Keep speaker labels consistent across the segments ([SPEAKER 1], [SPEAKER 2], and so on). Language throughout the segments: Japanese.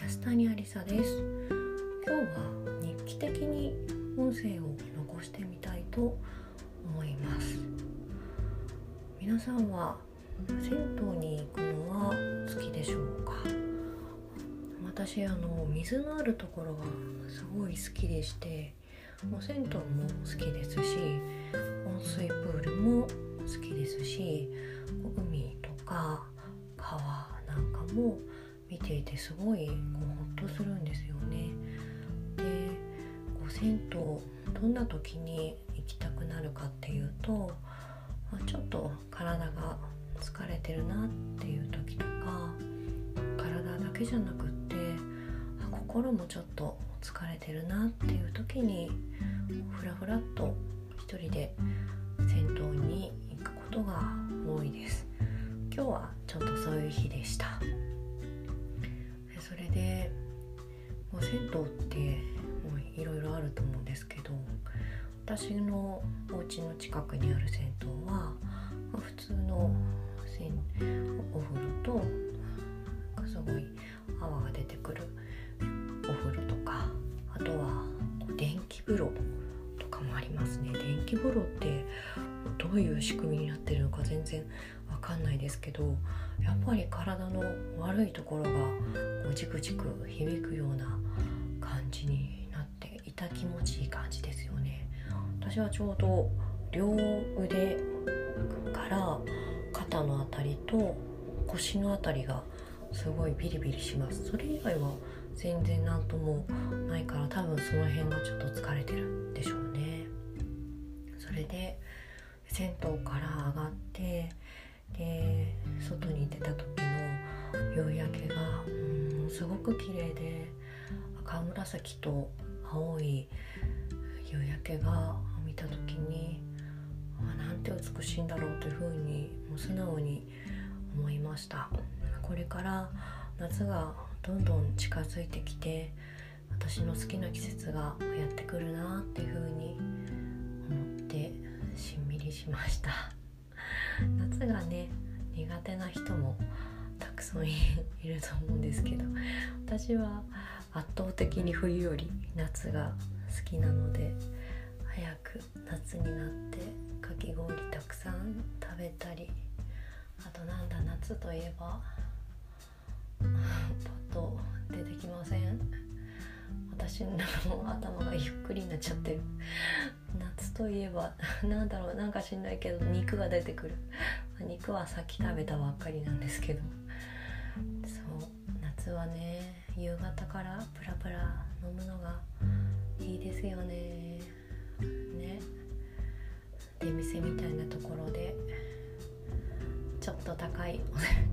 [SPEAKER 1] 安谷ありさです。今日は日記的に音声を残してみたいと思います。皆さんは銭湯に行くのは好きでしょうか？私あの水のあるところがすごい好きでしてもう銭湯も好きですし温水プールも好きですし海とか川なんかも見ていてすごいこうホッとするんですよね。でこう銭湯どんな時に行きたくなるかっていうと、まあ、ちょっと体が疲れてるなっていう時とか体だけじゃなくって心もちょっと疲れてるなっていう時にふらふらっと一人で銭湯に行くことが多いです今日はちょっとそういう日でした銭湯ってもういろいろあると思うんですけど私のお家の近くにある銭湯は、普通のお風呂とすごい泡が出てくるお風呂とかあとは電気風呂とかもありますね。電気風呂ってういう仕組みになってるのか全然わかんないですけどやっぱり体の悪いところがこうじくじく響くような感じになって痛気持ちいい感じですよね。私はちょうど両腕から肩の辺りと腰の辺りがすごいビリビリします。それ以外は全然何ともないから多分その辺がちょっと疲れてるんでしょうね。それで銭湯から上がってで外に出た時の夕焼けがうんすごく綺麗で赤紫と青い夕焼けが見た時にあなんて美しいんだろうというふうにもう素直に思いました。これから夏がどんどん近づいてきて私の好きな季節がやってくるなっていう風に思ってしんみりしました。夏がね苦手な人もたくさんいると思うんですけど私は圧倒的に冬より夏が好きなので早く夏になってかき氷たくさん食べたりあとなんだ夏といえばパッと出てきません？私の頭がゆっくりになっちゃってる。といえば なんだろうなんか知んないけど肉が出てくる。肉はさっき食べたばっかりなんですけど。そう夏はね夕方からプラプラ飲むのがいいですよね。ね。出店みたいなところでちょっと高い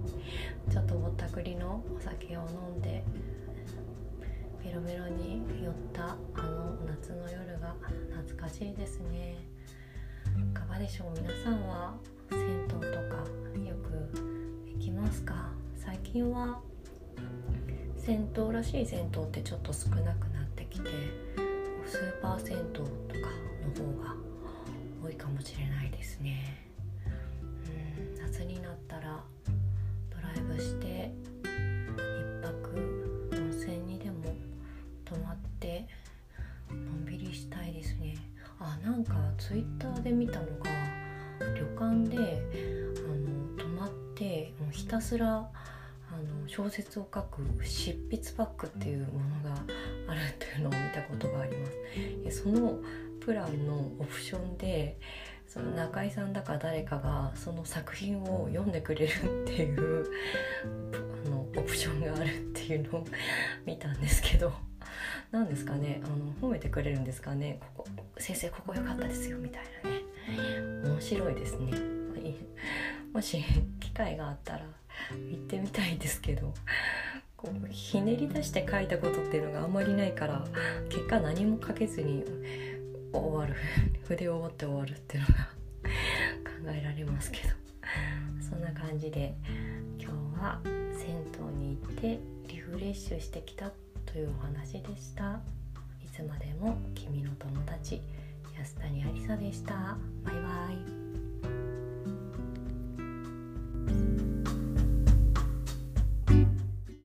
[SPEAKER 1] ちょっとぼったくりのお酒を飲んでベロベロに酔ったあの夏の夜が懐かしいですね。いかがでしょう？皆さんは銭湯とかよく行きますか？最近は銭湯らしい銭湯ってちょっと少なくなってきてスーパー銭湯とかの方が多いかもしれないですね。うん夏になったらドライブしてツイッターで見たのが旅館であの泊まってもうひたすらあの小説を書く執筆パックっていうものがあるっていうのを見たことがあります。そのプランのオプションでその中井さんだか誰かがその作品を読んでくれるっていうあのオプションがあるっていうのを見たんですけど何ですかねあの褒めてくれるんですかねここ。先生ここ良かったですよみたいなね。面白いですね。もし機会があったら行ってみたいですけど。こうひねり出して書いたことっていうのがあんまりないから結果何も書けずに終わる。筆を折って終わるっていうのが 考えられますけど。そんな感じで今日は銭湯に行ってリフレッシュしてきたというお話でした。いつまでも君の友。でした。バイバイ。